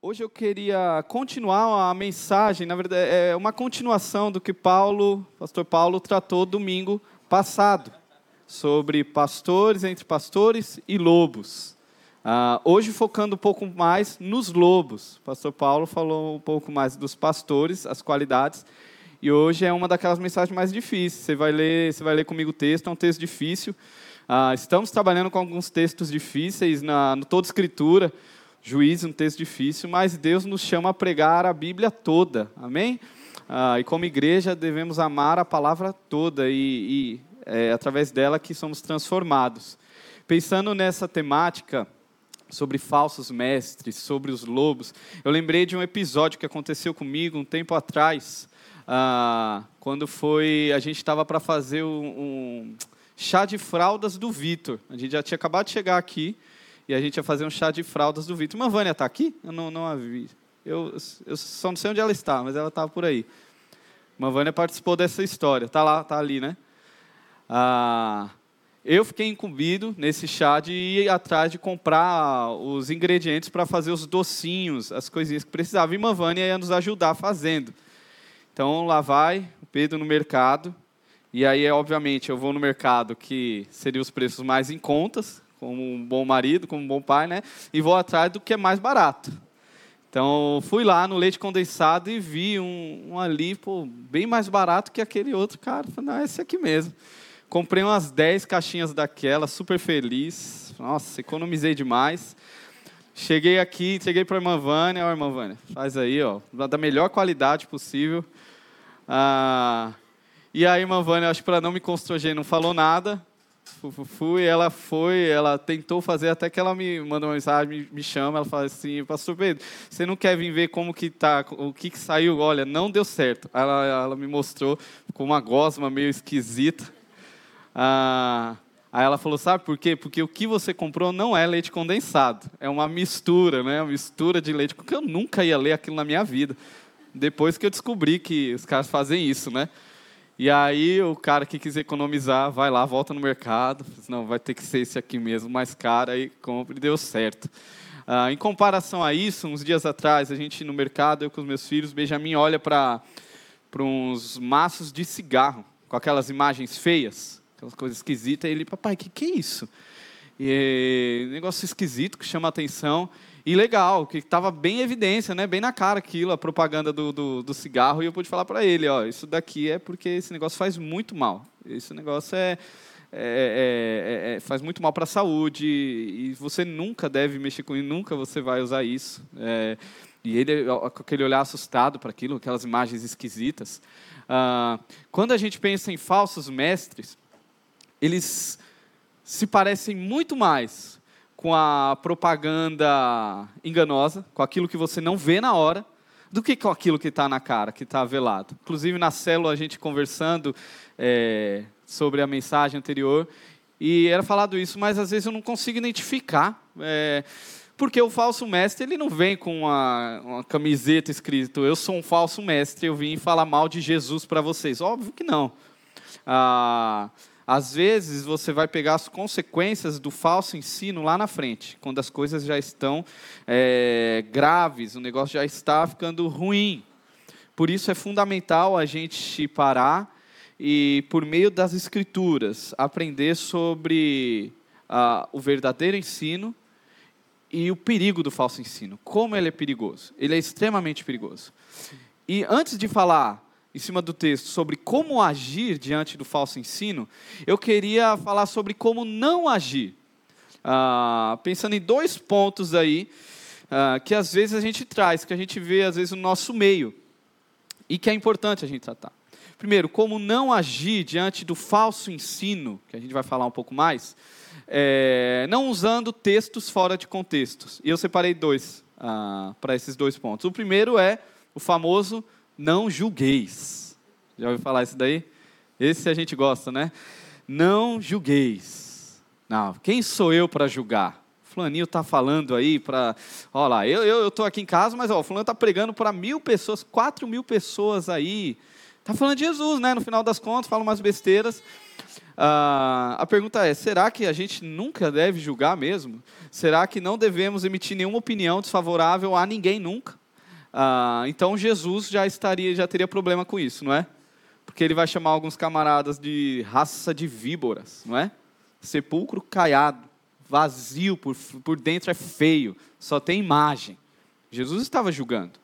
Hoje eu queria continuar a mensagem, na verdade, é uma continuação do que Paulo, pastor Paulo, tratou domingo passado, sobre pastores entre pastores e lobos. Uh, hoje focando um pouco mais nos lobos. pastor Paulo falou um pouco mais dos pastores, as qualidades, e hoje é uma daquelas mensagens mais difíceis. Você vai ler, você vai ler comigo o texto, é um texto difícil. Uh, estamos trabalhando com alguns textos difíceis na no toda escritura. Juízo, um texto difícil, mas Deus nos chama a pregar a Bíblia toda, amém? Ah, e como igreja devemos amar a palavra toda e, e é através dela que somos transformados. Pensando nessa temática sobre falsos mestres, sobre os lobos, eu lembrei de um episódio que aconteceu comigo um tempo atrás, ah, quando foi a gente estava para fazer um, um chá de fraldas do Vitor. A gente já tinha acabado de chegar aqui e a gente ia fazer um chá de fraldas do Vitor. Uma Vânia está aqui? Eu não, não a vi. Eu, eu só não sei onde ela está, mas ela estava por aí. Uma Vânia participou dessa história. Está lá, está ali, né? Ah, eu fiquei incumbido nesse chá de ir atrás de comprar os ingredientes para fazer os docinhos, as coisinhas que precisava. E Vânia ia nos ajudar fazendo. Então lá vai o Pedro no mercado. E aí, obviamente, eu vou no mercado que seria os preços mais em contas, como um bom marido, como um bom pai, né? E vou atrás do que é mais barato. Então, fui lá no leite condensado e vi um, um ali, pô, bem mais barato que aquele outro, cara. Falei, não, é esse aqui mesmo. Comprei umas 10 caixinhas daquela, super feliz. Nossa, economizei demais. Cheguei aqui, cheguei para a irmã Vânia. Ó, irmã Vânia, faz aí, ó, da melhor qualidade possível. Ah, e aí, irmã Vânia, acho que para não me constranger, não falou nada fui, ela foi, ela tentou fazer até que ela me manda uma mensagem, me, me chama, ela fala assim, pastor Pedro, você não quer vir ver como que tá, o que, que saiu? Olha, não deu certo. Ela, ela me mostrou com uma gosma meio esquisita. Ah, aí ela falou, sabe por quê? Porque o que você comprou não é leite condensado, é uma mistura, né? Uma mistura de leite, porque eu nunca ia ler aquilo na minha vida. Depois que eu descobri que os caras fazem isso, né? E aí o cara que quis economizar vai lá, volta no mercado, não, vai ter que ser esse aqui mesmo, mais caro, aí compra e deu certo. Ah, em comparação a isso, uns dias atrás, a gente no mercado, eu com os meus filhos, Benjamin olha para uns maços de cigarro, com aquelas imagens feias, aquelas coisas esquisitas, e ele, papai, o que, que é isso? E, negócio esquisito que chama a atenção. E legal, que estava bem em evidência, né? bem na cara aquilo, a propaganda do, do, do cigarro, e eu pude falar para ele, ó, isso daqui é porque esse negócio faz muito mal. Esse negócio é, é, é, é faz muito mal para a saúde, e você nunca deve mexer com isso, nunca você vai usar isso. É, e ele, com aquele olhar assustado para aquilo, aquelas imagens esquisitas. Ah, quando a gente pensa em falsos mestres, eles se parecem muito mais com a propaganda enganosa, com aquilo que você não vê na hora, do que com aquilo que está na cara, que está velado. Inclusive, na célula, a gente conversando é, sobre a mensagem anterior, e era falado isso, mas às vezes eu não consigo identificar. É, porque o falso mestre ele não vem com uma, uma, camiseta escrito eu sou um falso mestre, eu vim falar mal de Jesus para vocês. Óbvio que não. Ah, às vezes você vai pegar as consequências do falso ensino lá na frente, quando as coisas já estão é, graves, o negócio já está ficando ruim. Por isso é fundamental a gente parar e, por meio das escrituras, aprender sobre ah, o verdadeiro ensino e o perigo do falso ensino. Como ele é perigoso? Ele é extremamente perigoso. E antes de falar em cima do texto sobre como agir diante do falso ensino, eu queria falar sobre como não agir. Ah, pensando em dois pontos aí, ah, que às vezes a gente traz, que a gente vê às vezes no nosso meio, e que é importante a gente tratar. Primeiro, como não agir diante do falso ensino, que a gente vai falar um pouco mais, é, não usando textos fora de contextos. E eu separei dois ah, para esses dois pontos. O primeiro é o famoso não julgueis. Já ouviu falar isso daí? Esse a gente gosta, né? Não julgueis. Não, quem sou eu para julgar? Fulaninho está falando aí para. Olha lá, eu estou aqui em casa, mas o Fulano está pregando para mil pessoas, quatro mil pessoas aí. Está falando de Jesus, né? No final das contas, fala umas besteiras. ah, a pergunta é: será que a gente nunca deve julgar mesmo? Será que não devemos emitir nenhuma opinião desfavorável a ninguém nunca? Ah, então Jesus já estaria, já teria problema com isso, não é? Porque ele vai chamar alguns camaradas de raça de víboras, não é? Sepulcro caiado, vazio por, por dentro é feio, só tem imagem. Jesus estava julgando.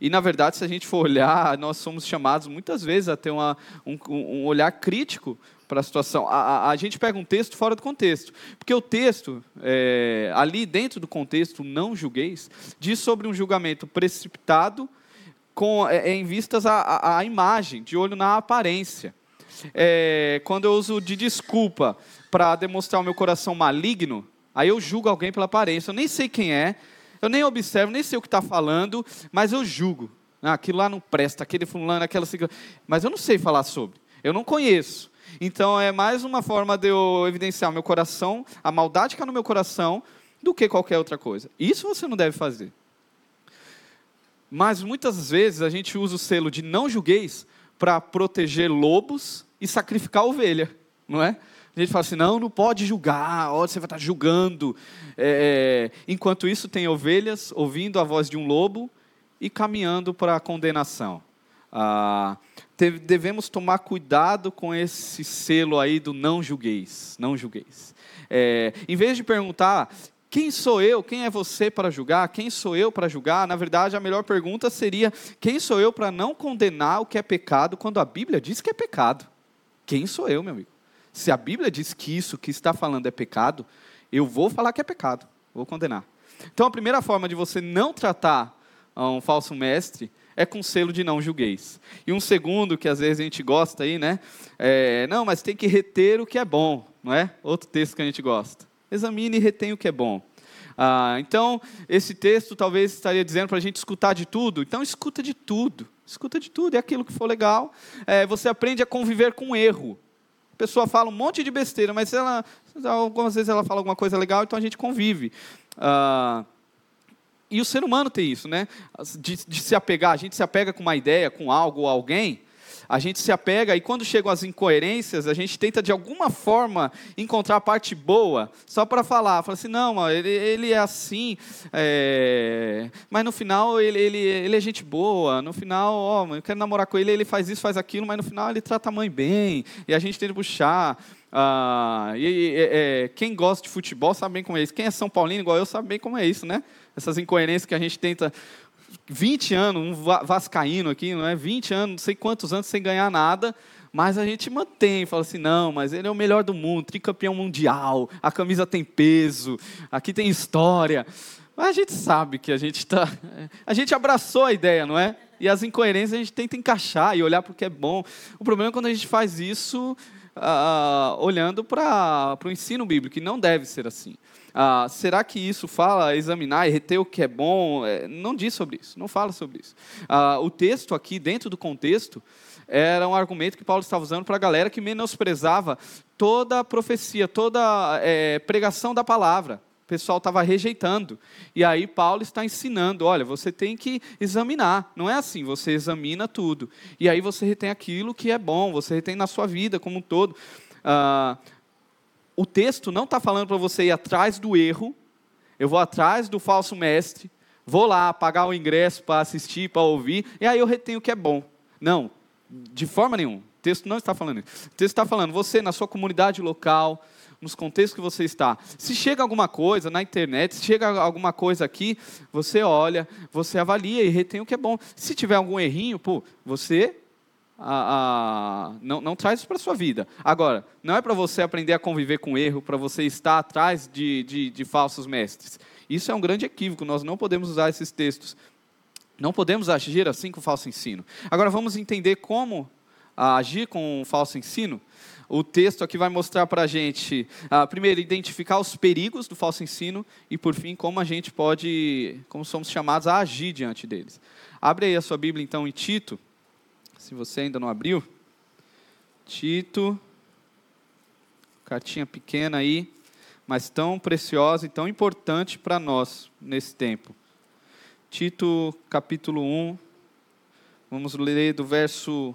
E, na verdade, se a gente for olhar, nós somos chamados muitas vezes a ter uma, um, um olhar crítico para a situação. A, gente pega um texto fora do contexto. Porque o texto, é, ali dentro do contexto, não julgueis, diz sobre um julgamento precipitado com, é, é em vistas à, à imagem, de olho na aparência. É, quando eu uso de desculpa para demonstrar o meu coração maligno, aí eu julgo alguém pela aparência. Eu nem sei quem é, eu nem observo, nem sei o que está falando, mas eu julgo. Ah, aquilo lá não presta, aquele fulano, aquela Mas eu não sei falar sobre. Eu não conheço. Então é mais uma forma de eu evidenciar meu coração, a maldade que há no meu coração, do que qualquer outra coisa. Isso você não deve fazer. Mas muitas vezes a gente usa o selo de não julgueis para proteger lobos e sacrificar ovelha, não é? A gente fala assim, não, não pode julgar, ó, você vai estar julgando. É, é, enquanto isso, tem ovelhas ouvindo a voz de um lobo e caminhando para a condenação. Ah, devemos tomar cuidado com esse selo aí do não julgueis, não julgueis. É, em vez de perguntar quem sou eu, quem é você para julgar, quem sou eu para julgar, na verdade a melhor pergunta seria quem sou eu para não condenar o que é pecado quando a Bíblia diz que é pecado? Quem sou eu, meu amigo? Se a Bíblia diz que isso que está falando é pecado, eu vou falar que é pecado, vou condenar. Então a primeira forma de você não tratar um falso mestre é com selo de não julgueis. E um segundo, que às vezes a gente gosta aí, né? É, não, mas tem que reter o que é bom, não é? Outro texto que a gente gosta. Examine e retém o que é bom. Ah, então, esse texto talvez estaria dizendo para a gente escutar de tudo. Então, escuta de tudo. Escuta de tudo. É aquilo que for legal. É, você aprende a conviver com erro pessoa fala um monte de besteira, mas ela, algumas vezes ela fala alguma coisa legal, então a gente convive. Ah, e o ser humano tem isso, né? De, de, se apegar, a gente se apega com uma ideia, com algo ou alguém, a gente se apega e quando chegam as incoerências, a gente tenta de alguma forma encontrar a parte boa, só para falar. Fala assim, não, ele, ele é assim, é... mas no final ele, ele, ele é gente boa, no final, ó, eu quero namorar com ele, ele faz isso, faz aquilo, mas no final ele trata a mãe bem, e a gente tenta puxar. Ah, e, é, quem gosta de futebol sabe bem como é isso. Quem é São Paulino, igual eu, sabe bem como é isso, né? Essas incoerências que a gente tenta 20 anos, um vascaíno aqui, não é? 20 anos, não sei quantos anos sem ganhar nada, mas a gente mantém, fala assim, não, mas ele é o melhor do mundo, tricampeão mundial, a camisa tem peso, aqui tem história. Mas a gente sabe que a gente está. A gente abraçou a ideia, não é? E as incoerências a gente tenta encaixar e olhar para o que é bom. O problema é quando a gente faz isso uh, olhando para o ensino bíblico, que não deve ser assim. Ah, será que isso fala examinar e reter o que é bom? É, não diz sobre isso, não fala sobre isso. Ah, o texto aqui, dentro do contexto, era um argumento que Paulo estava usando para a galera que menosprezava toda a profecia, toda a é, pregação da palavra. O pessoal estava rejeitando. E aí Paulo está ensinando: olha, você tem que examinar. Não é assim, você examina tudo. E aí você retém aquilo que é bom, você retém na sua vida como um todo. Ah, o texto não está falando para você ir atrás do erro, eu vou atrás do falso mestre, vou lá pagar o ingresso para assistir, para ouvir, e aí eu retenho o que é bom. Não, de forma nenhuma. O texto não está falando isso. O texto está falando, você na sua comunidade local, nos contextos que você está. Se chega alguma coisa na internet, se chega alguma coisa aqui, você olha, você avalia e retém o que é bom. Se tiver algum errinho, pô, você a, a, não, não traz isso para a sua vida. Agora, não é para você aprender a conviver com erro, para você estar atrás de, de, de falsos mestres. Isso é um grande equívoco, nós não podemos usar esses textos. Não podemos agir assim com o falso ensino. Agora vamos entender como agir com o falso ensino. O texto aqui vai mostrar para a gente, uh, primeiro, identificar os perigos do falso ensino e, por fim, como a gente pode, como somos chamados a agir diante deles. Abre aí a sua Bíblia, então, em Tito, se você ainda não abriu. Tito, cartinha pequena aí, mas tão preciosa e tão importante para nós nesse tempo. Tito, capítulo 1, vamos ler do verso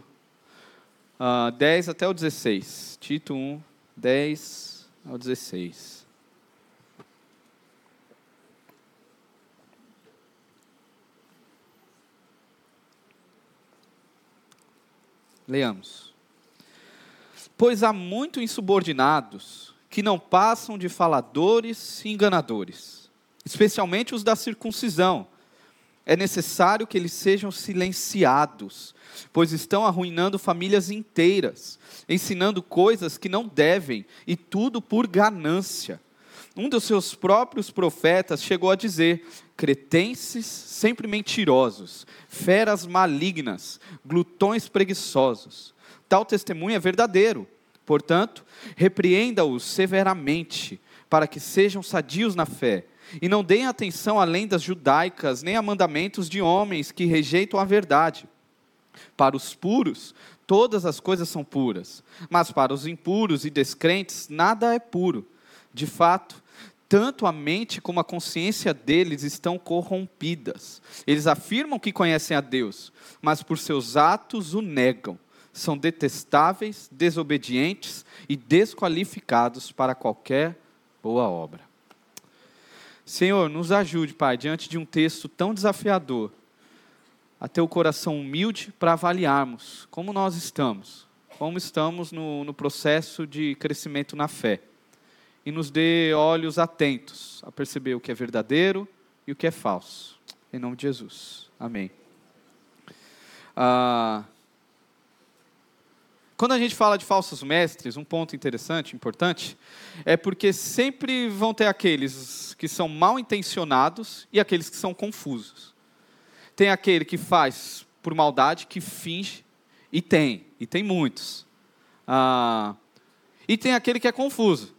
uh, 10 até o 16. Tito 1, 10 ao 16. Leamos. Pois há muito insubordinados que não passam de faladores e enganadores, especialmente os da circuncisão. É necessário que eles sejam silenciados, pois estão arruinando famílias inteiras, ensinando coisas que não devem, e tudo por ganância. Um dos seus próprios profetas chegou a dizer: cretenses sempre mentirosos, feras malignas, glutões preguiçosos. Tal testemunho é verdadeiro. Portanto, repreenda-os severamente, para que sejam sadios na fé, e não deem atenção a lendas judaicas, nem a mandamentos de homens que rejeitam a verdade. Para os puros, todas as coisas são puras, mas para os impuros e descrentes, nada é puro. De fato, tanto a mente como a consciência deles estão corrompidas. Eles afirmam que conhecem a Deus, mas por seus atos o negam são detestáveis, desobedientes e desqualificados para qualquer boa obra. Senhor, nos ajude, Pai, diante de um texto tão desafiador, a ter o coração humilde para avaliarmos como nós estamos, como estamos no, no processo de crescimento na fé. E nos dê olhos atentos a perceber o que é verdadeiro e o que é falso. Em nome de Jesus. Amém. Ah, quando a gente fala de falsos mestres, um ponto interessante, importante, é porque sempre vão ter aqueles que são mal intencionados e aqueles que são confusos. Tem aquele que faz por maldade, que finge, e tem, e tem muitos. Ah, e tem aquele que é confuso,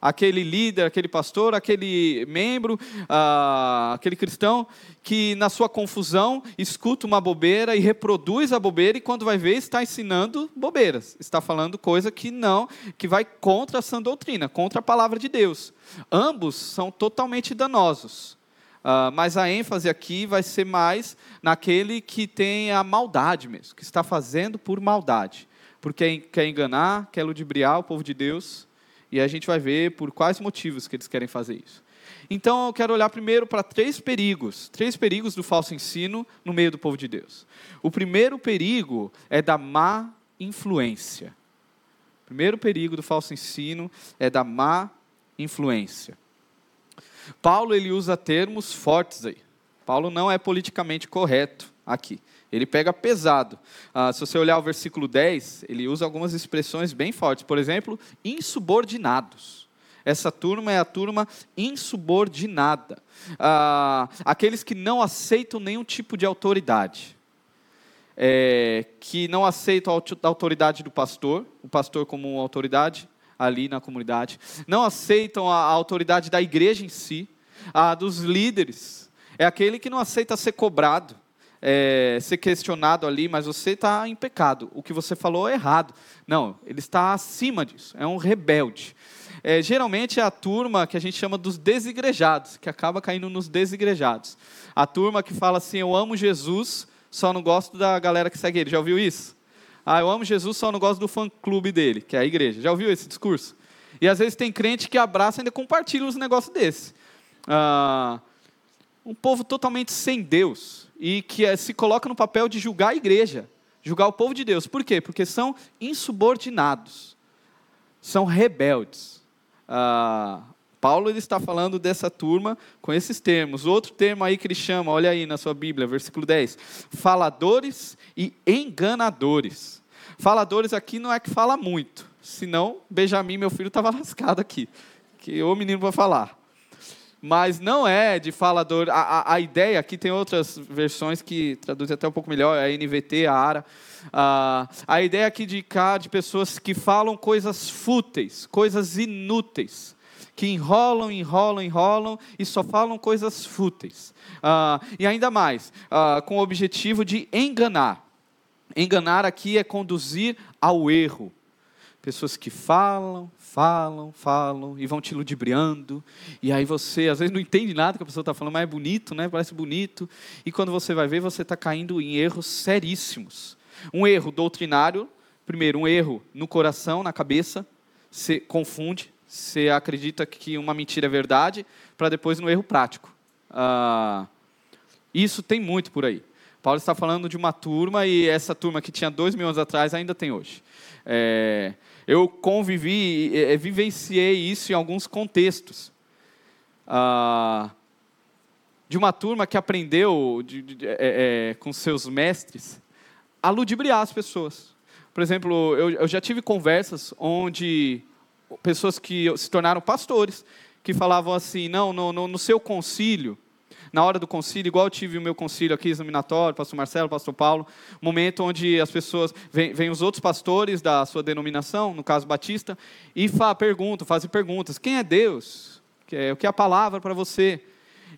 aquele líder, aquele pastor, aquele membro, ah, aquele cristão que na sua confusão escuta uma bobeira e reproduz a bobeira e quando vai ver está ensinando bobeiras, está falando coisa que não, que vai contra a sã doutrina, contra a palavra de Deus. Ambos são totalmente danosos. Uh, mas a ênfase aqui vai ser mais naquele que tem a maldade mesmo, que está fazendo por maldade, porque quer enganar, quer ludibriar o povo de Deus, e a gente vai ver por quais motivos que eles querem fazer isso. Então eu quero olhar primeiro para três perigos, três perigos do falso ensino no meio do povo de Deus. O primeiro perigo é da má influência. O primeiro perigo do falso ensino é da má influência. Paulo ele usa termos fortes aí. Paulo não é politicamente correto aqui. Ele pega pesado. Ah, se você olhar o versículo 10, ele usa algumas expressões bem fortes. Por exemplo, insubordinados. Essa turma é a turma insubordinada. Ah, aqueles que não aceitam nenhum tipo de autoridade. É, que não aceitam a autoridade do pastor, o pastor como autoridade ali na comunidade. Não aceitam a, a autoridade da igreja em si, a dos líderes. É aquele que não aceita ser cobrado é, ser questionado ali, mas você está em pecado. O que você falou é errado. Não, ele está acima disso. É um rebelde. É, geralmente é a turma que a gente chama dos desigrejados, que acaba caindo nos desigrejados. A turma que fala assim: Eu amo Jesus, só não gosto da galera que segue ele. Já ouviu isso? Ah, eu amo Jesus, só não gosto do fã-clube dele, que é a igreja. Já ouviu esse discurso? E às vezes tem crente que abraça e ainda compartilha uns negócios desses. Ah, um povo totalmente sem Deus e que eh, se coloca no papel de julgar a igreja, julgar o povo de Deus. Por quê? Porque são insubordinados, são rebeldes. Ah, Paulo ele está falando dessa turma com esses termos. Outro termo aí que ele chama, olha aí na sua Bíblia, versículo 10: faladores e enganadores. Faladores aqui não é que fala muito, senão Benjamin, meu filho, estava lascado aqui. Que o menino vai falar mas não é de falador. A, a, a, ideia, aqui tem outras versões que traduzem até um pouco melhor, a NVT, a ARA. a a ideia aqui de cá de pessoas que falam coisas fúteis, coisas inúteis, que enrolam, enrolam, enrolam e só falam coisas fúteis. Ah, e ainda mais, ah, com o objetivo de enganar. Enganar aqui é conduzir ao erro. Pessoas que falam, falam, falam e vão te ludibriando. E aí você, às vezes, não entende nada que a pessoa está falando, mas é bonito, né? Parece bonito. E quando você vai ver, você está caindo em erros seríssimos. Um erro doutrinário, primeiro, um erro no coração, na cabeça, você confunde, você acredita que uma mentira é verdade, para depois no erro prático. Ah, isso tem muito por aí. Paulo está falando de uma turma e essa turma que tinha dois mil anos atrás ainda tem hoje. É, eu convivi, é, vivenciei isso em alguns contextos. Ah, de uma turma que aprendeu de, de, é, é, com seus mestres a ludibriar as pessoas. Por exemplo, eu, eu já tive conversas onde pessoas que se tornaram pastores, que falavam assim, não, no, no, no seu concílio, na hora do concílio, igual eu tive o meu concílio aqui examinatório, pastor Marcelo, pastor Paulo, momento onde as pessoas, vêm, vem os outros pastores da sua denominação, no caso batista, e fa, perguntam, fazem perguntas, quem é Deus? O que é a palavra para você?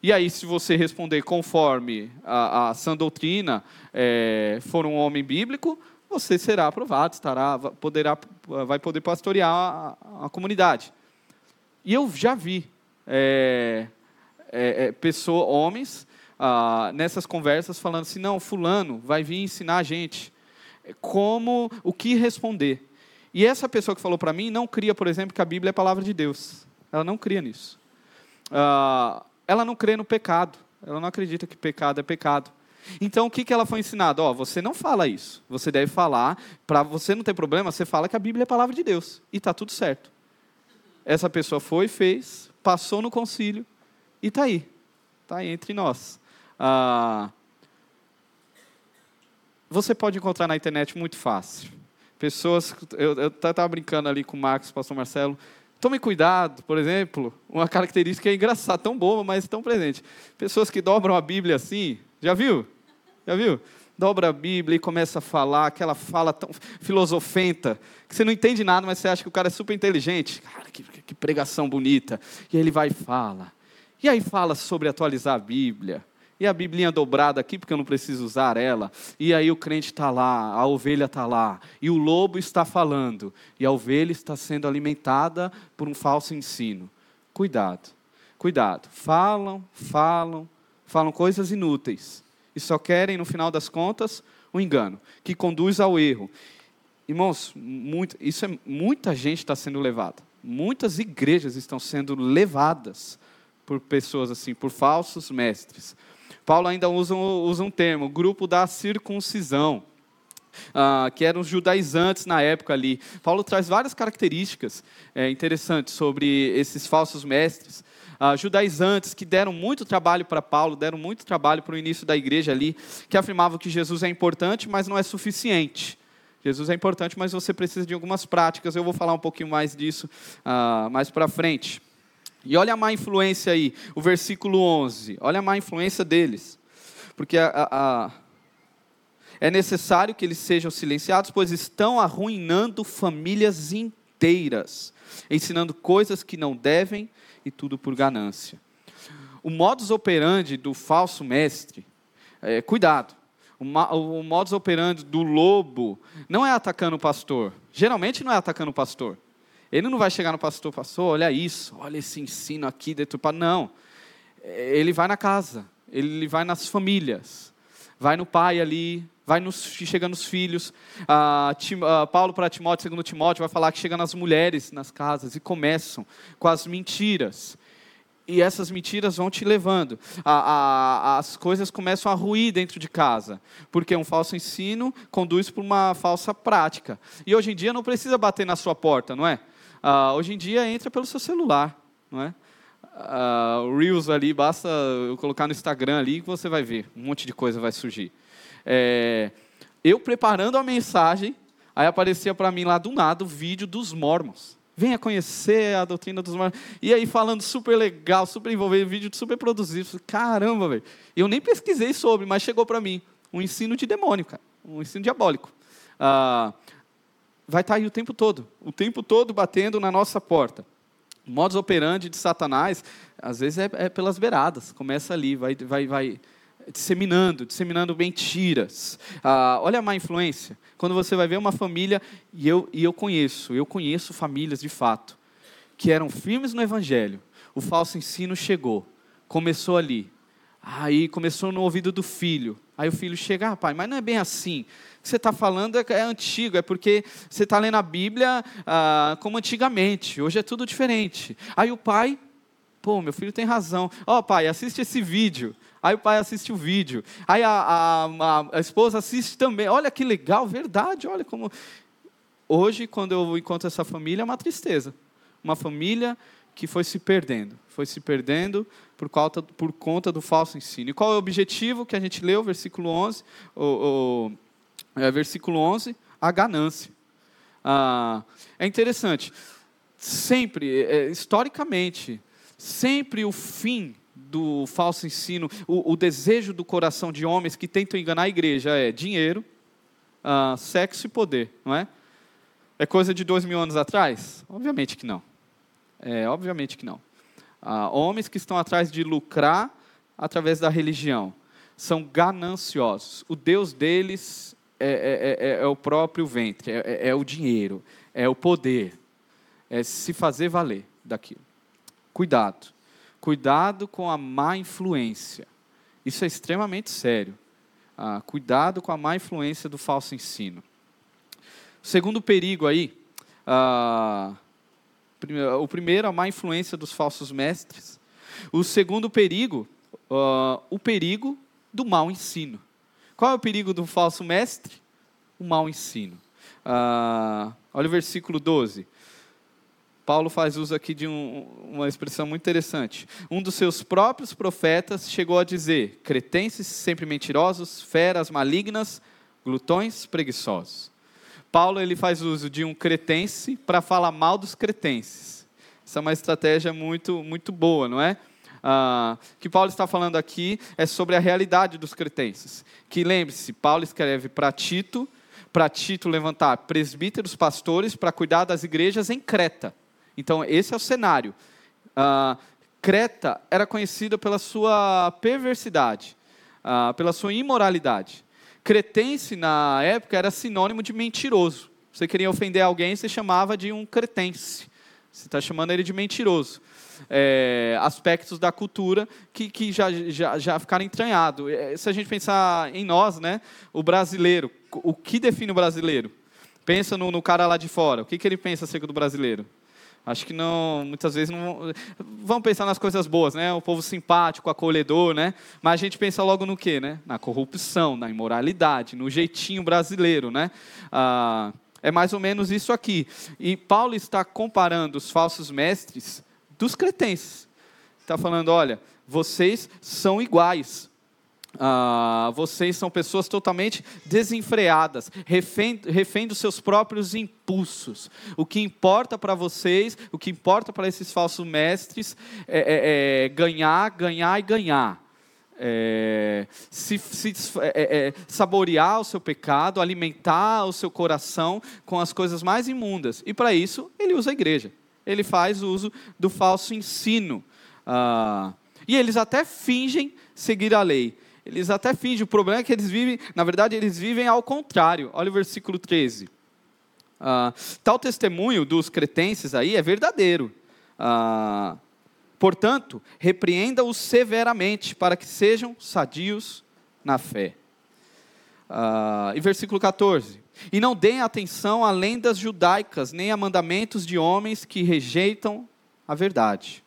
E aí, se você responder conforme a, a sã doutrina, é, for um homem bíblico, você será aprovado, estará, poderá, vai poder pastorear a, a comunidade. E eu já vi é, é, é, pessoa, homens ah, nessas conversas falando assim, não, fulano vai vir ensinar a gente como, o que responder. E essa pessoa que falou para mim não cria, por exemplo, que a Bíblia é a palavra de Deus. Ela não cria nisso. Ah, ela não crê no pecado. Ela não acredita que pecado é pecado. Então, o que, que ela foi ensinada? Ó, você não fala isso. Você deve falar, para você não ter problema, você fala que a Bíblia é a palavra de Deus. E está tudo certo. Essa pessoa foi, fez, passou no concílio e está aí. Está aí entre nós. Ah, você pode encontrar na internet muito fácil. Pessoas, eu estava brincando ali com o Marcos, pastor Marcelo, Tome cuidado, por exemplo, uma característica é engraçada, tão boa, mas tão presente. Pessoas que dobram a Bíblia assim, já viu? Já viu? Dobra a Bíblia e começa a falar, aquela fala tão filosofenta, que você não entende nada, mas você acha que o cara é super inteligente. Cara, que, que pregação bonita. E ele vai e fala. E aí fala sobre atualizar a Bíblia e a Biblinha dobrada aqui, porque eu não preciso usar ela. E aí o crente está lá, a ovelha está lá, e o lobo está falando, e a ovelha está sendo alimentada por um falso ensino. Cuidado, cuidado. Falam, falam, falam coisas inúteis, e só querem, no final das contas, o um engano, que conduz ao erro. Irmãos, muito, isso é, muita gente está sendo levada. Muitas igrejas estão sendo levadas por pessoas assim, por falsos mestres. Paulo ainda usa, usa um termo, grupo da circuncisão. Ah, que eram judaizantes na época ali. Paulo traz várias características é, interessantes sobre esses falsos mestres. Ah, judaizantes que deram muito trabalho para Paulo, deram muito trabalho para o início da igreja ali, que afirmavam que Jesus é importante, mas não é suficiente. Jesus é importante, mas você precisa de algumas práticas. Eu vou falar um pouquinho mais disso ah, mais para frente. E olha a má influência aí, o versículo 11. Olha a má influência deles. Porque a, a, a, é necessário que eles sejam silenciados, pois estão arruinando famílias inteiras, ensinando coisas que não devem e tudo por ganância. O modus operandi do falso mestre, é, cuidado, o, o modus operandi do lobo não é atacando o pastor. Geralmente não é atacando o pastor. Ele não vai chegar no pastor, pastor, olha isso, olha esse ensino aqui deturpado. Não. Ele vai na casa, ele vai nas famílias, vai no pai ali, vai nos, chega nos filhos. Ah, Tim, ah, Paulo para Timóteo, segundo Timóteo, vai falar que chega nas mulheres nas casas e começam com as mentiras. E essas mentiras vão te levando. A, a, as coisas começam a ruir dentro de casa. Porque um falso ensino conduz para uma falsa prática. E hoje em dia não precisa bater na sua porta, não é? Ah, hoje em dia entra pelo seu celular, não é? Ah, Reels ali, basta eu colocar no Instagram ali que você vai ver, um monte de coisa vai surgir. É, eu preparando a mensagem, aí aparecia para mim lá do nada o vídeo dos mormons. Venha conhecer a doutrina dos mormons. E aí falando super legal, super envolvendo, vídeo super produzido. Caramba, velho. Eu nem pesquisei sobre, mas chegou para mim. Um ensino de demônio, cara. Um ensino diabólico. Ah, vai estar tá aí o tempo todo, o tempo todo batendo na nossa porta. Modus operandi de Satanás, às vezes é, é pelas beiradas, começa ali, vai, vai, vai disseminando, disseminando mentiras. Ah, olha a má influência. Quando você vai ver uma família, e eu, e eu conheço, eu conheço famílias de fato, que eram firmes no Evangelho, o falso ensino chegou, começou ali. Aí começou no ouvido do filho. Aí o filho chega, ah, pai, mas não é bem assim. O que você está falando é, é, antigo, é porque você está lendo a Bíblia ah, como antigamente, hoje é tudo diferente. Aí o pai, pô, meu filho tem razão. Ó, oh, pai, assiste esse vídeo. Aí o pai assiste o vídeo. Aí a, a, a, a esposa assiste também. Olha que legal, verdade, olha como. Hoje, quando eu encontro essa família, é uma tristeza. Uma família que foi se perdendo. Foi se perdendo por conta, por conta do falso ensino. E qual é o objetivo que a gente leu, versículo 11? O, o é, versículo 11, a ganância. Ah, é interessante. Sempre, é, historicamente, sempre o fim do falso ensino, o, o, desejo do coração de homens que tentam enganar a igreja é dinheiro, ah, sexo e poder, não é? É coisa de dois mil anos atrás? Obviamente que não. É, obviamente que não. Ah, homens que estão atrás de lucrar através da religião são gananciosos. O Deus deles é, é, é, é o próprio ventre, é, é, o dinheiro, é o poder, é se fazer valer daquilo. Cuidado. Cuidado com a má influência. Isso é extremamente sério. Ah, cuidado com a má influência do falso ensino. O segundo perigo aí, ah, o primeiro, a má influência dos falsos mestres. O segundo perigo, uh, o perigo do mau ensino. Qual é o perigo do falso mestre? O mau ensino. Uh, olha o versículo 12. Paulo faz uso aqui de um, uma expressão muito interessante. Um dos seus próprios profetas chegou a dizer: cretenses sempre mentirosos, feras malignas, glutões preguiçosos. Paulo ele faz uso de um cretense para falar mal dos cretenses. Isso é uma estratégia muito, muito boa, não é? Ah, que Paulo está falando aqui é sobre a realidade dos cretenses. Que lembre-se, Paulo escreve para Tito, para Tito levantar presbíteros, pastores para cuidar das igrejas em Creta. Então esse é o cenário. Ah, Creta era conhecida pela sua perversidade, ah, pela sua imoralidade. Cretense, na época, era sinônimo de mentiroso. Você queria ofender alguém, você chamava de um cretense. Você está chamando ele de mentiroso. É, aspectos da cultura que, que já, já, já ficaram entranhados. É, se a gente pensar em nós, né, o brasileiro, o que define o brasileiro? Pensa no, no cara lá de fora. O que, que ele pensa acerca do brasileiro? Acho que não, muitas vezes não vamos pensar nas coisas boas, né? O povo simpático, acolhedor, né? Mas a gente pensa logo no quê, né? Na corrupção, na imoralidade, no jeitinho brasileiro, né? Ah, é mais ou menos isso aqui. E Paulo está comparando os falsos mestres dos cretenses. Está falando, olha, vocês são iguais. Ah, vocês são pessoas totalmente desenfreadas, refém, refém dos seus próprios impulsos. O que importa para vocês, o que importa para esses falsos mestres é, é, é ganhar, ganhar e ganhar. É, se, se é, é, saborear o seu pecado, alimentar o seu coração com as coisas mais imundas. E para isso, ele usa a igreja. Ele faz uso do falso ensino. Ah, e eles até fingem seguir a lei eles até fingem, o problema é que eles vivem, na verdade, eles vivem ao contrário. Olha o versículo 13. Ah, tal testemunho dos cretenses aí é verdadeiro. Ah, portanto, repreenda-os severamente, para que sejam sadios na fé. Ah, e versículo 14. E não deem atenção a lendas judaicas, nem a mandamentos de homens que rejeitam a verdade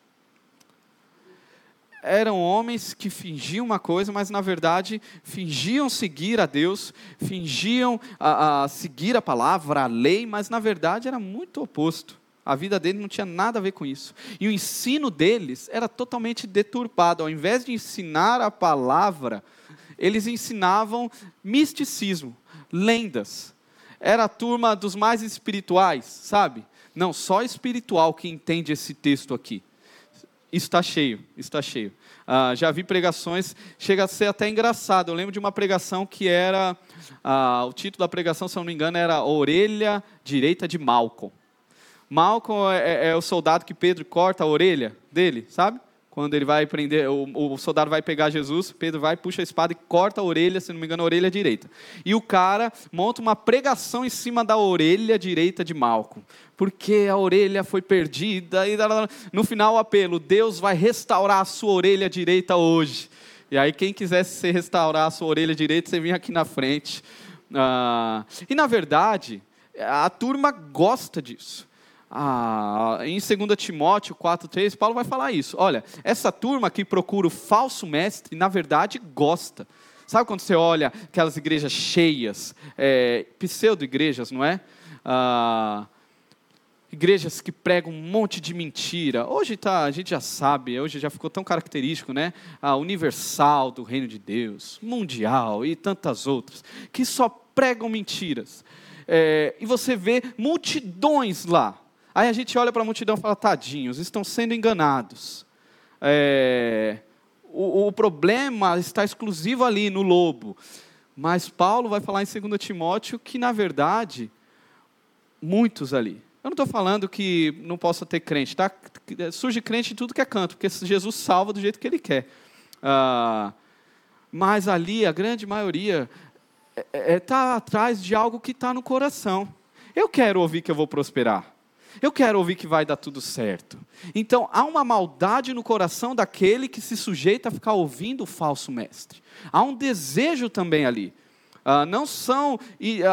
eram homens que fingiam uma coisa, mas na verdade fingiam seguir a Deus, fingiam a, a seguir a palavra, a lei, mas na verdade era muito oposto. A vida dele não tinha nada a ver com isso. E o ensino deles era totalmente deturpado. Ao invés de ensinar a palavra, eles ensinavam misticismo, lendas. Era a turma dos mais espirituais, sabe? Não, só espiritual que entende esse texto aqui está cheio, está cheio. Ah, já vi pregações, chega a ser até engraçado. Eu lembro de uma pregação que era, ah, o título da pregação, se eu não me engano, era Orelha Direita de Malcolm. Malcolm é, é, é o soldado que Pedro corta a orelha dele, sabe? Quando ele vai prender, o, o, soldado vai pegar Jesus, Pedro vai, puxa a espada e corta a orelha, se não me engano, a orelha direita. E o cara monta uma pregação em cima da orelha direita de Malcolm, porque a orelha foi perdida, e no final o apelo, Deus vai restaurar a sua orelha direita hoje. E aí, quem quisesse restaurar a sua orelha direita, você vinha aqui na frente. Ah, e, na verdade, a turma gosta disso. Ah, em 2 Timóteo 4,3, Paulo vai falar isso. Olha, essa turma que procura o falso mestre, na verdade, gosta. Sabe quando você olha aquelas igrejas cheias, é, pseudo-igrejas, não é? Ah, igrejas que pregam um monte de mentira. Hoje tá, a gente já sabe, hoje já ficou tão característico, né? A universal do reino de Deus, mundial e tantas outras, que só pregam mentiras. É, e você vê multidões lá. Aí a gente olha para a multidão e fala, tadinhos, estão sendo enganados. É, o, o problema está exclusivo ali no lobo. Mas Paulo vai falar em 2 Timóteo que, na verdade, muitos ali. Eu não estou falando que não possa ter crente, tá? Surge crente em tudo que é canto, porque Jesus salva do jeito que ele quer. Ah, mas ali, a grande maioria está é, é, tá atrás de algo que está no coração. Eu quero ouvir que eu vou prosperar. Eu quero ouvir que vai dar tudo certo. Então, há uma maldade no coração daquele que se sujeita a ficar ouvindo o falso mestre. Há um desejo também ali. Uh, não são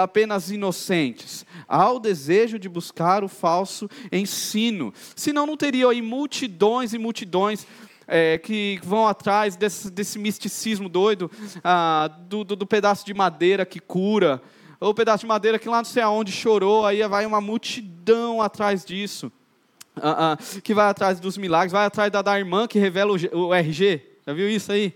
apenas inocentes, há o desejo de buscar o falso ensino. Senão, não teria aí multidões e multidões é, que vão atrás desse, desse misticismo doido, ah, do, do, do, pedaço de madeira que cura, ou pedaço de madeira que lá não sei aonde chorou, aí vai uma multidão atrás disso, ah, ah, que vai atrás dos milagres, vai atrás da, da irmã que revela o, o RG, já viu isso aí?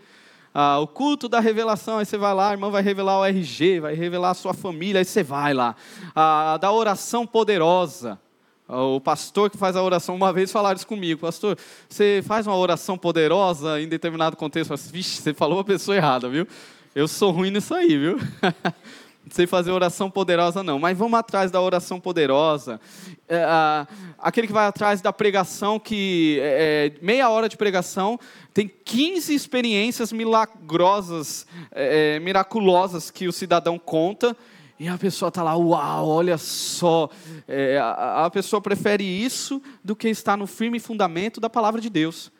Ah, o culto da revelação, aí você vai lá, a irmã vai revelar o RG, vai revelar a sua família, aí você vai lá. Ah, da oração poderosa, o pastor que faz a oração, uma vez falaram isso comigo, pastor, você faz uma oração poderosa em determinado contexto, vixe, você falou a pessoa errada, viu? Eu sou ruim nisso aí, viu? Sei fazer oração poderosa, não. Mas vamos atrás da oração poderosa. É, a, aquele que vai atrás da pregação, que é, é meia hora de pregação, tem 15 experiências milagrosas, é, é, miraculosas que o cidadão conta. E a pessoa está lá, uau, olha só. É, a, a, pessoa prefere isso do que estar no firme fundamento da palavra de Deus.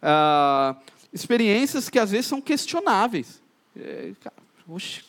Ah, experiências que às vezes são questionáveis. É, Oxe,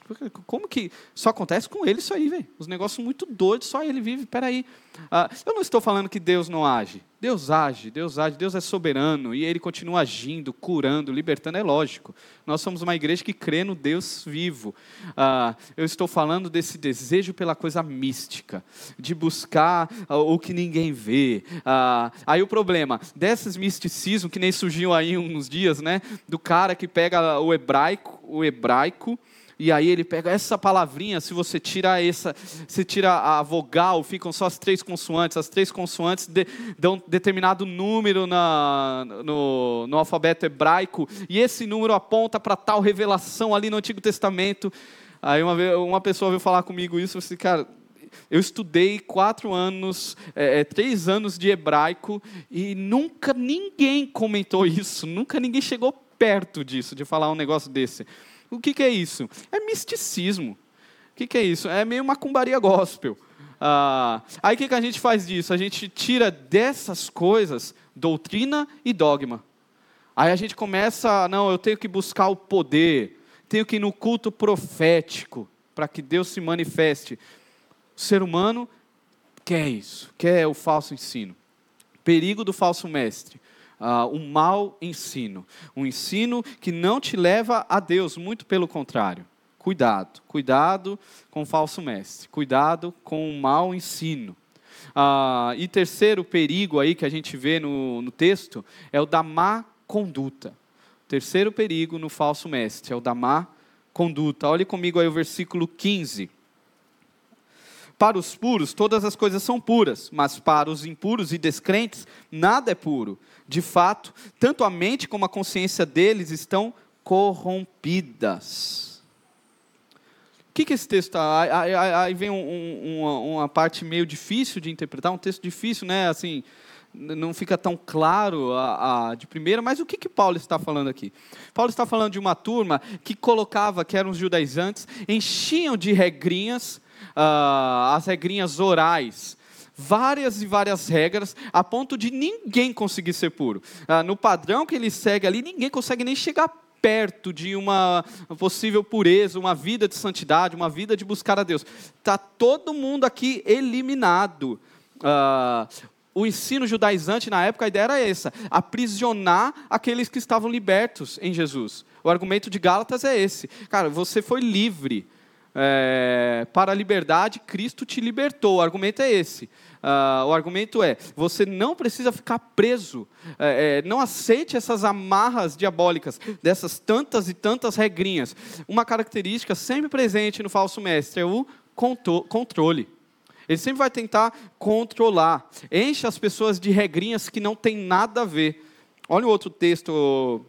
como que só acontece com ele isso aí, velho? Os negócios muito doidos, só ele vive. Peraí. Ah, eu não estou falando que Deus não age. Deus age, Deus age, Deus é soberano e ele continua agindo, curando, libertando, é lógico. Nós somos uma igreja que crê no Deus vivo. Ah, eu estou falando desse desejo pela coisa mística, de buscar ah, o que ninguém vê. Ah, aí o problema, desses misticismos que nem surgiu aí uns dias, né? Do cara que pega o hebraico, o hebraico e aí ele pega essa palavrinha, se você tira essa, se tira a vogal, ficam só as três consoantes. As três consoantes de, dão determinado número na, no, no alfabeto hebraico, e esse número aponta para tal revelação ali no Antigo Testamento. Aí uma, vez, uma pessoa veio falar comigo isso, eu disse, cara, eu estudei quatro anos, é, é, três anos de hebraico e nunca ninguém comentou isso, nunca ninguém chegou perto disso, de falar um negócio desse. O que, que é isso? É misticismo. O que, que é isso? É meio macumbaria gospel. Ah, aí o que, que a gente faz disso? A gente tira dessas coisas doutrina e dogma. Aí a gente começa, não, eu tenho que buscar o poder, tenho que ir no culto profético para que Deus se manifeste. O ser humano quer isso, quer o falso ensino. Perigo do falso mestre uh, um mau ensino. Um ensino que não te leva a Deus, muito pelo contrário. Cuidado, cuidado com o falso mestre, cuidado com o mau ensino. Uh, e terceiro perigo aí que a gente vê no, no texto é o da má conduta. Terceiro perigo no falso mestre é o da má conduta. Olhe comigo aí o versículo 15. Para os puros, todas as coisas são puras, mas para os impuros e descrentes, nada é puro. De fato, tanto a mente como a consciência deles estão corrompidas. O que, que esse texto está? Aí, aí, aí, vem um, um, uma, uma, parte meio difícil de interpretar, um texto difícil, né? Assim, não fica tão claro a, a, de primeira, mas o que, que Paulo está falando aqui? Paulo está falando de uma turma que colocava, que eram os judaizantes, enchiam de regrinhas, uh, as regrinhas orais, várias e várias regras, a ponto de ninguém conseguir ser puro. Ah, no padrão que ele segue ali, ninguém consegue nem chegar perto de uma possível pureza, uma vida de santidade, uma vida de buscar a Deus. Está todo mundo aqui eliminado. Uh, o ensino judaizante na época, a ideia era essa: aprisionar aqueles que estavam libertos em Jesus. O argumento de Gálatas é esse. Cara, você foi livre. É, para a liberdade, Cristo te libertou. O argumento é esse. Uh, o argumento é: você não precisa ficar preso. É, é, não aceite essas amarras diabólicas, dessas tantas e tantas regrinhas. Uma característica sempre presente no falso mestre é o controle. Ele sempre vai tentar controlar. Enche as pessoas de regrinhas que não tem nada a ver. Olha o outro texto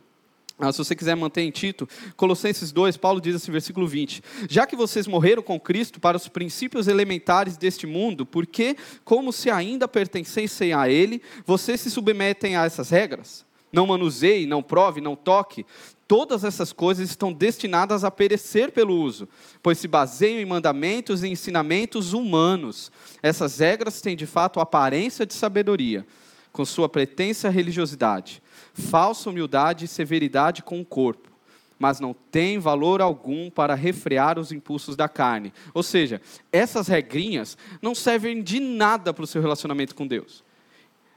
ah, se você quiser manter em Tito, Colossenses 2, Paulo diz assim, versículo 20: Já que vocês morreram com Cristo para os princípios elementares deste mundo, porque, como se ainda pertencessem a Ele, vocês se submetem a essas regras? Não manuseie, não prove, não toque. Todas essas coisas estão destinadas a perecer pelo uso, pois se baseiam em mandamentos e ensinamentos humanos. Essas regras têm de fato aparência de sabedoria, com sua pretensa religiosidade falsa humildade e severidade com o corpo, mas não tem valor algum para refrear os impulsos da carne. Ou seja, essas regrinhas não servem de nada para o seu relacionamento com Deus.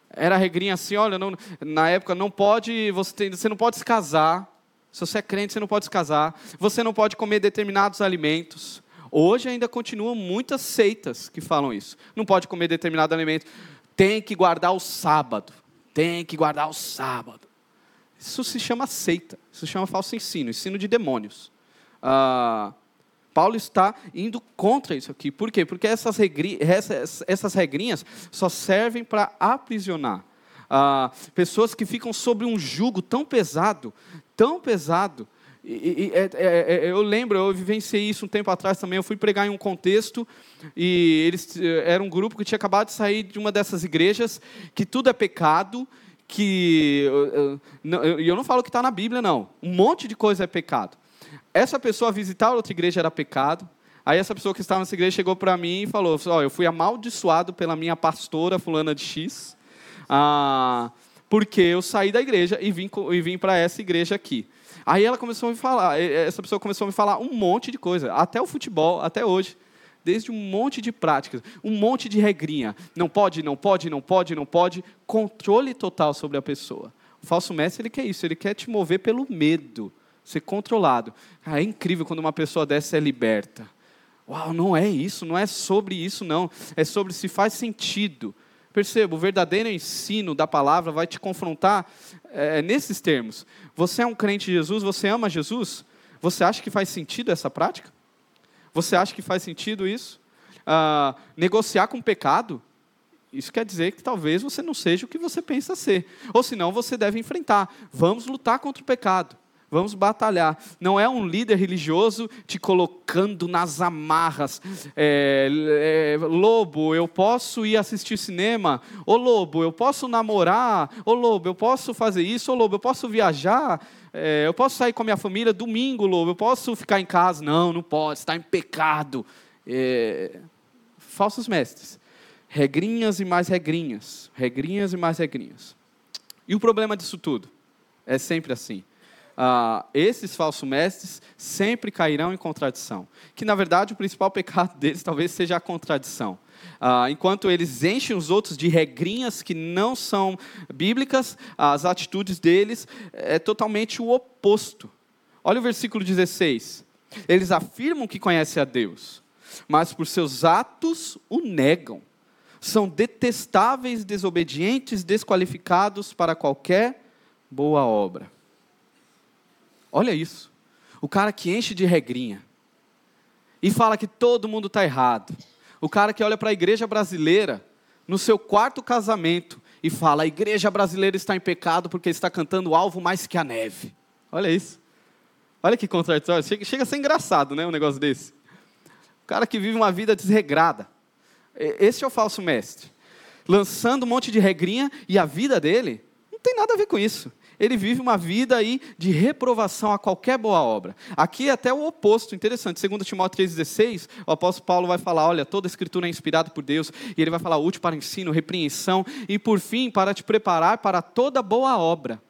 Era a regrinha assim, olha, não, na época não pode, você, tem, você não pode se casar. Se você é crente, você não pode se casar. Você não pode comer determinados alimentos. Hoje ainda continuam muitas seitas que falam isso. Não pode comer determinado alimento. Tem que guardar o sábado. Tem que guardar o sábado. Isso se chama seita, isso se chama falso ensino, ensino de demônios. Ah, Paulo está indo contra isso aqui. Por quê? Porque essas, regri essas, essas regrinhas só servem para aprisionar. Ah, pessoas que ficam sobre um jugo tão pesado, tão pesado. E, e, é, é, é, eu lembro, eu vivenciei isso um tempo atrás também. Eu fui pregar em um contexto e eles eh, era um grupo que tinha acabado de sair de uma dessas igrejas que tudo é pecado que. E eu não falo que está na Bíblia, não. Um monte de coisa é pecado. Essa pessoa visitar outra igreja era pecado. Aí essa pessoa que estava nessa igreja chegou para mim e falou: oh, eu fui amaldiçoado pela minha pastora fulana de X, ah, porque eu saí da igreja e vim, e vim para essa igreja aqui. Aí ela começou a me falar, essa pessoa começou a me falar um monte de coisa, até o futebol, até hoje desde um monte de práticas, um monte de regrinha. Não pode, não pode, não pode, não pode. Controle total sobre a pessoa. O falso mestre, ele quer isso, ele quer te mover pelo medo, ser controlado. Ah, é incrível quando uma pessoa dessa é liberta. Uau, não é isso, não é sobre isso, não. É sobre se faz sentido. Perceba, o verdadeiro ensino da palavra vai te confrontar é, nesses termos. Você é um crente de Jesus, você ama Jesus? Você acha que faz sentido essa prática? Você acha que faz sentido isso? Ah, negociar com pecado? Isso quer dizer que talvez você não seja o que você pensa ser. Ou senão você deve enfrentar. Vamos lutar contra o pecado. Vamos batalhar. Não é um líder religioso te colocando nas amarras. É, é, lobo, eu posso ir assistir cinema. Ô lobo, eu posso namorar. Ô lobo, eu posso fazer isso. Ô lobo, eu posso viajar. É, eu posso sair com a minha família domingo, Lobo, eu posso ficar em casa. Não, não pode, está em pecado. É, falsos mestres. Regrinhas e mais regrinhas. Regrinhas e mais regrinhas. E o problema disso tudo? É sempre assim. Ah, esses falsos mestres sempre cairão em contradição. Que, na verdade, o principal pecado deles talvez seja a contradição. Ah, enquanto eles enchem os outros de regrinhas que não são bíblicas, as atitudes deles é totalmente o oposto. Olha o versículo 16. Eles afirmam que conhecem a Deus, mas por seus atos o negam. São detestáveis, desobedientes, desqualificados para qualquer boa obra. Olha isso. O cara que enche de regrinha e fala que todo mundo está errado o cara que olha para a igreja brasileira no seu quarto casamento e fala: a igreja brasileira está em pecado porque está cantando alvo mais que a neve. Olha isso. Olha que contraditório. Chega, chega a ser engraçado, né? Um negócio desse. O cara que vive uma vida desregrada. Esse é o falso mestre. Lançando um monte de regrinha e a vida dele não tem nada a ver com isso ele vive uma vida aí de reprovação a qualquer boa obra. Aqui é até o oposto, interessante. Segundo Timóteo 3,16, o apóstolo Paulo vai falar, olha, toda a escritura é inspirada por Deus, e ele vai falar útil para ensino, repreensão, e por fim, para te preparar para toda boa obra.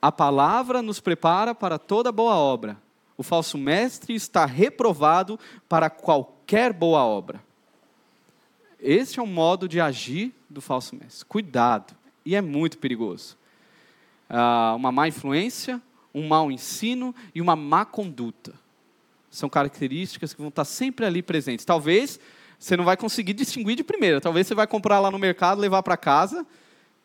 A palavra nos prepara para toda boa obra. O falso mestre está reprovado para qualquer boa obra. Esse é o modo de agir do falso mestre. Cuidado, e é muito perigoso. Ah, uma má influência, um mau ensino e uma má conduta. São características que vão estar sempre ali presentes. Talvez você não vai conseguir distinguir de primeira. Talvez você vai comprar lá no mercado, levar para casa,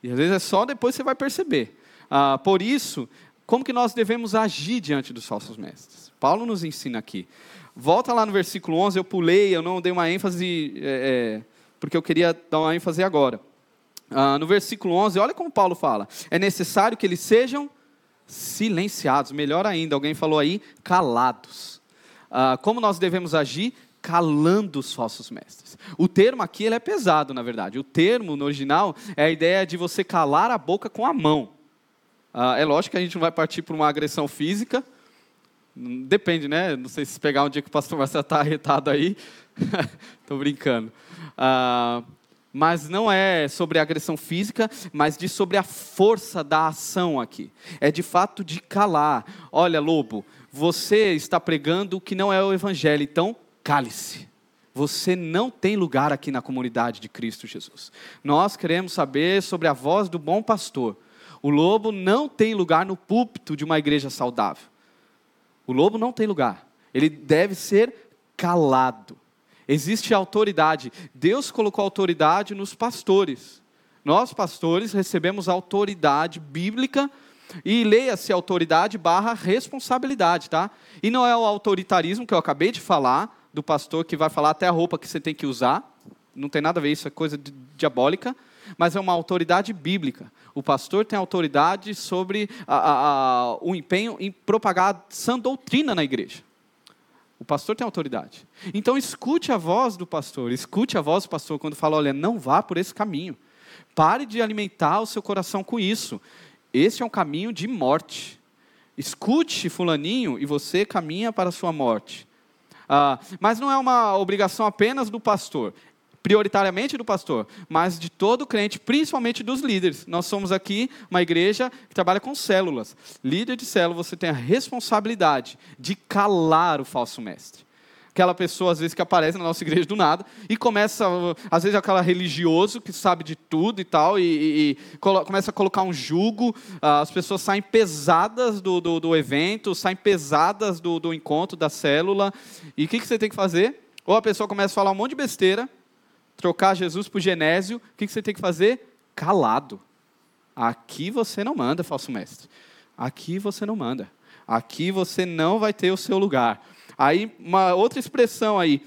e às vezes é só depois você vai perceber. Ah, por isso, como que nós devemos agir diante dos falsos mestres? Paulo nos ensina aqui. Volta lá no versículo 11, eu pulei, eu não dei uma ênfase, é, é, porque eu queria dar uma ênfase agora. Ah, no versículo 11, olha como Paulo fala. É necessário que eles sejam silenciados, melhor ainda, alguém falou aí, calados. Ah, como nós devemos agir? calando os falsos mestres. O termo aqui ele é pesado, na verdade. O termo no original é a ideia de você calar a boca com a mão. Ah, é lógico que a gente não vai partir para uma agressão física. Depende, né? Não sei se pegar um dia que o pastor Marcelo está arretado aí. Estou brincando. Mas não é sobre agressão física, mas de sobre a força da ação aqui. É de fato de calar. Olha, lobo, você está pregando o que não é o evangelho, então cale-se. Você não tem lugar aqui na comunidade de Cristo Jesus. Nós queremos saber sobre a voz do bom pastor. O lobo não tem lugar no púlpito de uma igreja saudável. O lobo não tem lugar. Ele deve ser calado. Existe autoridade. Deus colocou autoridade nos pastores. Nós, pastores, recebemos autoridade bíblica e leia-se autoridade barra responsabilidade, tá? E não é o autoritarismo que eu acabei de falar, do pastor que vai falar até a roupa que você tem que usar. Não tem nada a ver, isso é coisa diabólica. Mas é uma autoridade bíblica. O pastor tem autoridade sobre a, a, a, o empenho em propagar sã doutrina na igreja. O pastor tem autoridade. Então escute a voz do pastor, escute a voz do pastor quando fala: olha, não vá por esse caminho. Pare de alimentar o seu coração com isso. Esse é um caminho de morte. Escute Fulaninho e você caminha para a sua morte. Ah, mas não é uma obrigação apenas do pastor, prioritariamente do pastor, mas de todo crente, principalmente dos líderes. Nós somos aqui uma igreja que trabalha com células. Líder de célula, você tem a responsabilidade de calar o falso mestre aquela pessoa, às vezes, que aparece na nossa igreja do nada e começa, às vezes, aquela religioso que sabe de tudo e tal, e, e, e começa a colocar um jugo, as pessoas saem pesadas do, do, do evento, saem pesadas do, do, encontro, da célula, e o que, que você tem que fazer? Ou a pessoa começa a falar um monte de besteira, trocar Jesus por Genésio, o que, você tem que fazer? Calado. Aqui você não manda, falso mestre. Aqui você não manda. Aqui você não vai ter o seu lugar. Aí, uma outra expressão aí,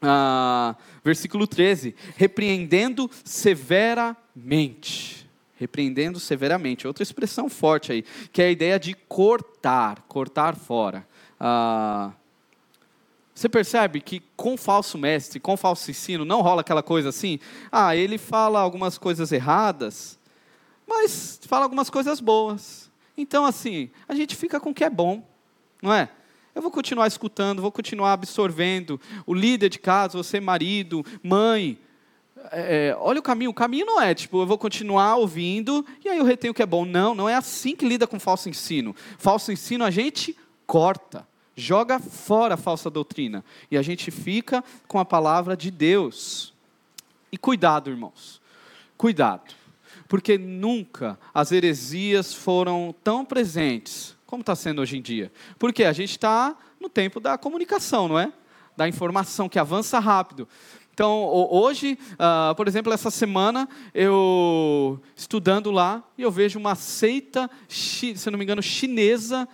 ah, versículo 13: repreendendo severamente. Repreendendo severamente. Outra expressão forte aí, que é a ideia de cortar, cortar fora. Ah, você percebe que com falso mestre, com falso ensino, não rola aquela coisa assim? Ah, ele fala algumas coisas erradas, mas fala algumas coisas boas. Então, assim, a gente fica com o que é bom, não é? Eu vou continuar escutando, vou continuar absorvendo. O líder de casa, você, marido, mãe. É, é, olha o caminho. O caminho não é tipo, eu vou continuar ouvindo e aí eu retenho o que é bom. Não, não é assim que lida com falso ensino. Falso ensino a gente corta, joga fora a falsa doutrina e a gente fica com a palavra de Deus. E cuidado, irmãos. Cuidado. Porque nunca as heresias foram tão presentes como está sendo hoje em dia. Porque a gente está no tempo da comunicação, não é? Da informação que avança rápido. Então, hoje, uh, por exemplo, essa semana, eu estudando lá, e eu vejo uma seita, se não me engano, chinesa,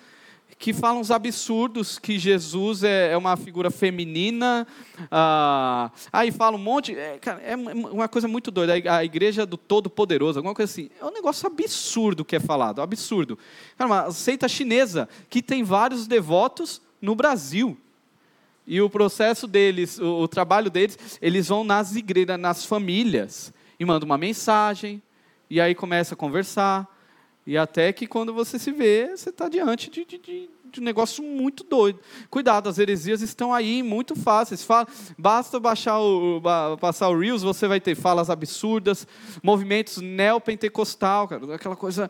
que fala uns absurdos, que Jesus é, é uma figura feminina. Ah, aí fala um monte. É, cara, é uma coisa muito doida. A igreja do Todo-Poderoso, alguma coisa assim. É um negócio absurdo que é falado, absurdo. Cara, uma seita chinesa que tem vários devotos no Brasil. E o processo deles, o, o trabalho deles, eles vão nas igrejas, nas famílias, e mandam uma mensagem, e aí começa a conversar e até que quando você se vê, você está diante de, de, de, de, um negócio muito doido. Cuidado, as heresias estão aí muito fáceis. Fala, basta baixar o, passar o Reels, você vai ter falas absurdas, movimentos neopentecostal, cara, aquela coisa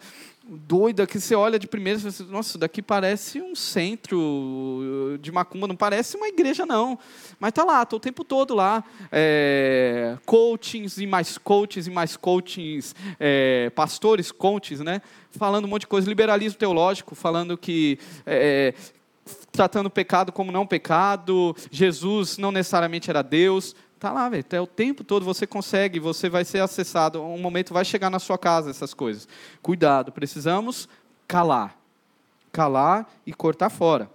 doida que você olha de primeira e fala assim, nossa, daqui parece um centro de macumba, não parece uma igreja não. Mas tá lá, tô o tempo todo lá, é, coachings e mais coachings e mais coachings, é, pastores, coaches, né? Falando um monte de coisa, liberalismo teológico, falando que é, tratando o pecado como não pecado, Jesus não necessariamente era Deus, Tá lá, velho. É o tempo todo você consegue, você vai ser acessado. Um momento vai chegar na sua casa essas coisas. Cuidado, precisamos calar. Calar e cortar fora.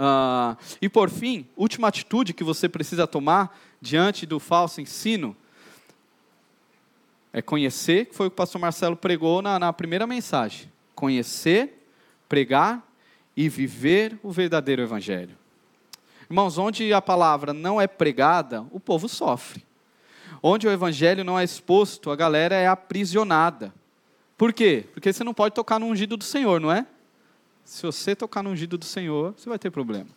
Uh, e por fim, última atitude que você precisa tomar diante do falso ensino é conhecer, que foi o que o pastor Marcelo pregou na, na primeira mensagem. Conhecer, pregar e viver o verdadeiro evangelho. Irmãos, onde a palavra não é pregada, o povo sofre. Onde o evangelho não é exposto, a galera é aprisionada. Por quê? Porque você não pode tocar no ungido do Senhor, não é? Se você tocar no ungido do Senhor, você vai ter problema.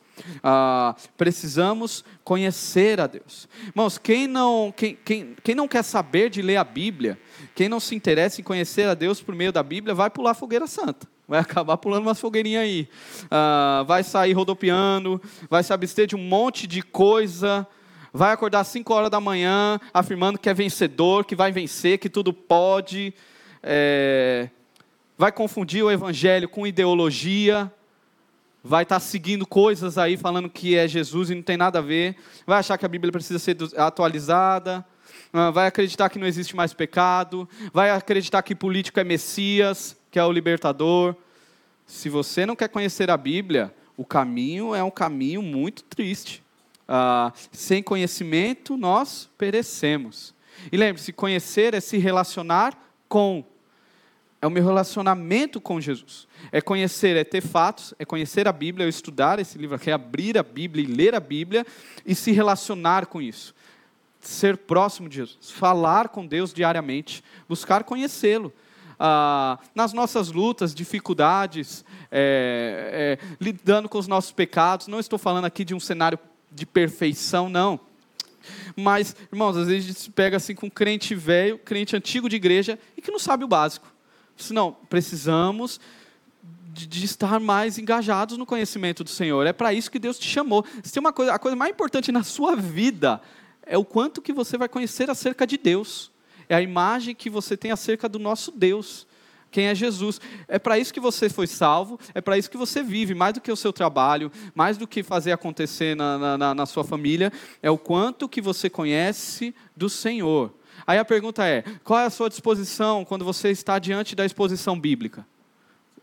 Ah, precisamos conhecer a Deus. Irmãos, quem não, quem, quem, quem não quer saber de ler a Bíblia, quem não se interessa em conhecer a Deus por meio da Bíblia, vai pular a fogueira santa vai acabar pulando umas fogueirinhas aí, uh, vai sair rodopiando, vai se abster de um monte de coisa, vai acordar às 5 horas da manhã afirmando que é vencedor, que vai vencer, que tudo pode, é, vai confundir o evangelho com ideologia, vai estar tá seguindo coisas aí falando que é Jesus e não tem nada a ver, vai achar que a Bíblia precisa ser atualizada, ah, vai acreditar que não existe mais pecado, vai acreditar que político é Messias, que é o libertador. Se você não quer conhecer a Bíblia, o caminho é um caminho muito triste. Ah, sem conhecimento, nós perecemos. E lembre-se: conhecer é se relacionar com. É o meu relacionamento com Jesus. É conhecer, é ter fatos, é conhecer a Bíblia, é estudar esse livro, é abrir a Bíblia e ler a Bíblia e se relacionar com isso. Ser próximo de Jesus, falar com Deus diariamente, buscar conhecê-lo ah, nas nossas lutas, dificuldades, é, é, lidando com os nossos pecados. Não estou falando aqui de um cenário de perfeição, não. Mas, irmãos, às vezes a gente se pega assim com um crente velho, crente antigo de igreja e que não sabe o básico. Não, precisamos de, de, estar mais engajados no conhecimento do Senhor. É para isso que Deus te chamou. Se tem uma coisa, a coisa mais importante na sua vida é o quanto que você vai conhecer acerca de Deus é a imagem que você tem acerca do nosso Deus, quem é Jesus. É para isso que você foi salvo, é para isso que você vive, mais do que o seu trabalho, mais do que fazer acontecer na, na, na sua família, é o quanto que você conhece do Senhor. Aí a pergunta é: qual é a sua disposição quando você está diante da exposição bíblica?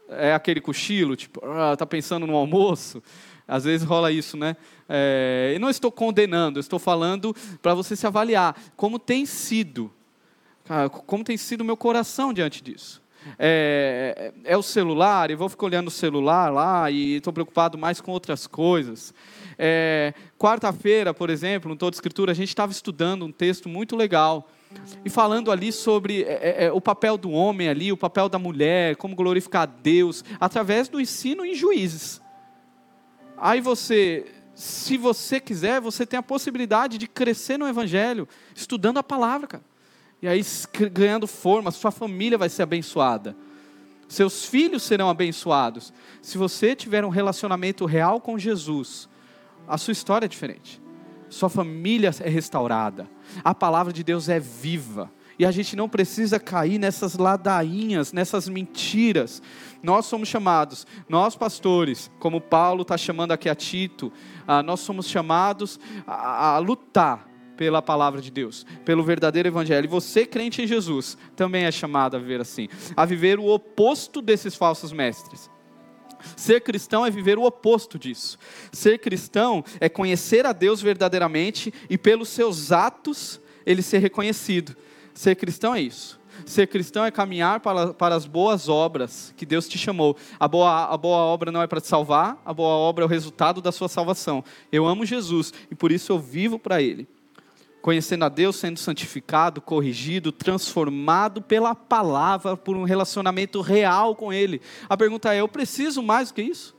É aquele cochilo, tipo, está ah, pensando no almoço? Às vezes rola isso, né? É, eu não estou condenando, estou falando para você se avaliar como tem sido Cara, como tem sido o meu coração diante disso? É, é, é, o celular, e vou ficar olhando o celular lá e estou preocupado mais com outras coisas. É, Quarta-feira, por exemplo, no Toda Escritura, a gente estava estudando um texto muito legal e falando ali sobre é, é, é, o papel do homem ali, o papel da mulher, como glorificar Deus, através do ensino em juízes. Aí você, se você quiser, você tem a possibilidade de crescer no Evangelho, estudando a palavra, cara e aí ganhando forma, sua família vai ser abençoada. Seus filhos serão abençoados. Se você tiver um relacionamento real com Jesus, a sua história é diferente. Sua família é restaurada. A palavra de Deus é viva. E a gente não precisa cair nessas ladainhas, nessas mentiras. Nós somos chamados, nós pastores, como Paulo está chamando aqui a Tito, ah, nós somos chamados a, a lutar pela palavra de Deus, pelo verdadeiro evangelho. E você, crente em Jesus, também é chamado a viver assim, a viver o oposto desses falsos mestres. Ser cristão é viver o oposto disso. Ser cristão é conhecer a Deus verdadeiramente e pelos seus atos ele ser reconhecido. Ser cristão é isso. Ser cristão é caminhar para, para as boas obras que Deus te chamou. A boa, a boa obra não é para te salvar, a boa obra é o resultado da sua salvação. Eu amo Jesus e por isso eu vivo para Ele conhecendo a Deus, sendo santificado, corrigido, transformado pela palavra, por um relacionamento real com Ele. A pergunta é: eu preciso mais do que isso?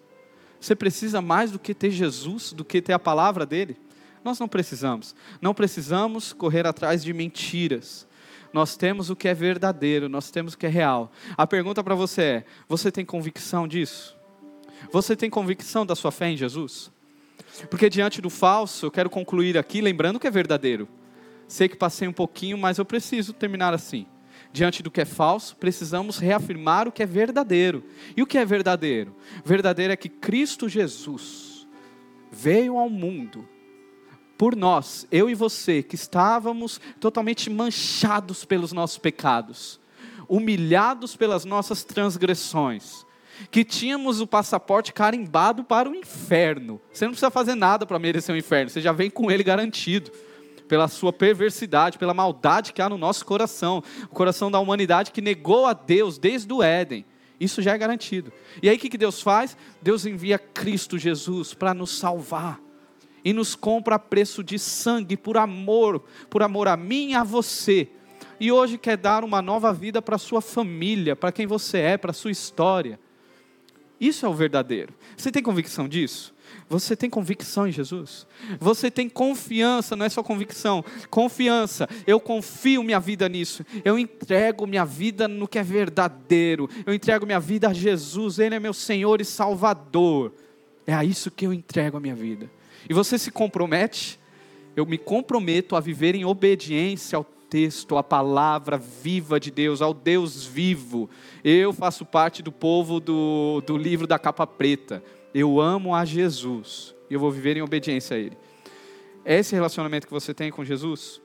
Você precisa mais do que ter Jesus, do que ter a palavra dele? Nós não precisamos. Não precisamos correr atrás de mentiras. Nós temos o que é verdadeiro, nós temos o que é real. A pergunta para você é: você tem convicção disso? Você tem convicção da sua fé em Jesus? Porque diante do falso, eu quero concluir aqui lembrando que é verdadeiro. Sei que passei um pouquinho, mas eu preciso terminar assim. Diante do que é falso, precisamos reafirmar o que é verdadeiro. E o que é verdadeiro? Verdadeiro é que Cristo Jesus veio ao mundo por nós, eu e você, que estávamos totalmente manchados pelos nossos pecados, humilhados pelas nossas transgressões, que tínhamos o passaporte carimbado para o inferno. Você não precisa fazer nada para merecer o inferno, você já vem com ele garantido. Pela sua perversidade, pela maldade que há no nosso coração, o coração da humanidade que negou a Deus desde o Éden. Isso já é garantido. E aí o que Deus faz? Deus envia Cristo Jesus para nos salvar e nos compra a preço de sangue, por amor, por amor a mim e a você. E hoje quer dar uma nova vida para sua família, para quem você é, para sua história. Isso é o verdadeiro. Você tem convicção disso? Você tem convicção em Jesus? Você tem confiança, não é só convicção, confiança. Eu confio minha vida nisso. Eu entrego minha vida no que é verdadeiro. Eu entrego minha vida a Jesus, Ele é meu Senhor e Salvador. É a isso que eu entrego a minha vida. E você se compromete? Eu me comprometo a viver em obediência ao texto, palavra viva de Deus, ao Deus vivo. Eu faço parte do povo do, do livro da capa preta. Eu amo a Jesus e eu vou viver em obediência a Ele. É esse relacionamento que você tem com Jesus?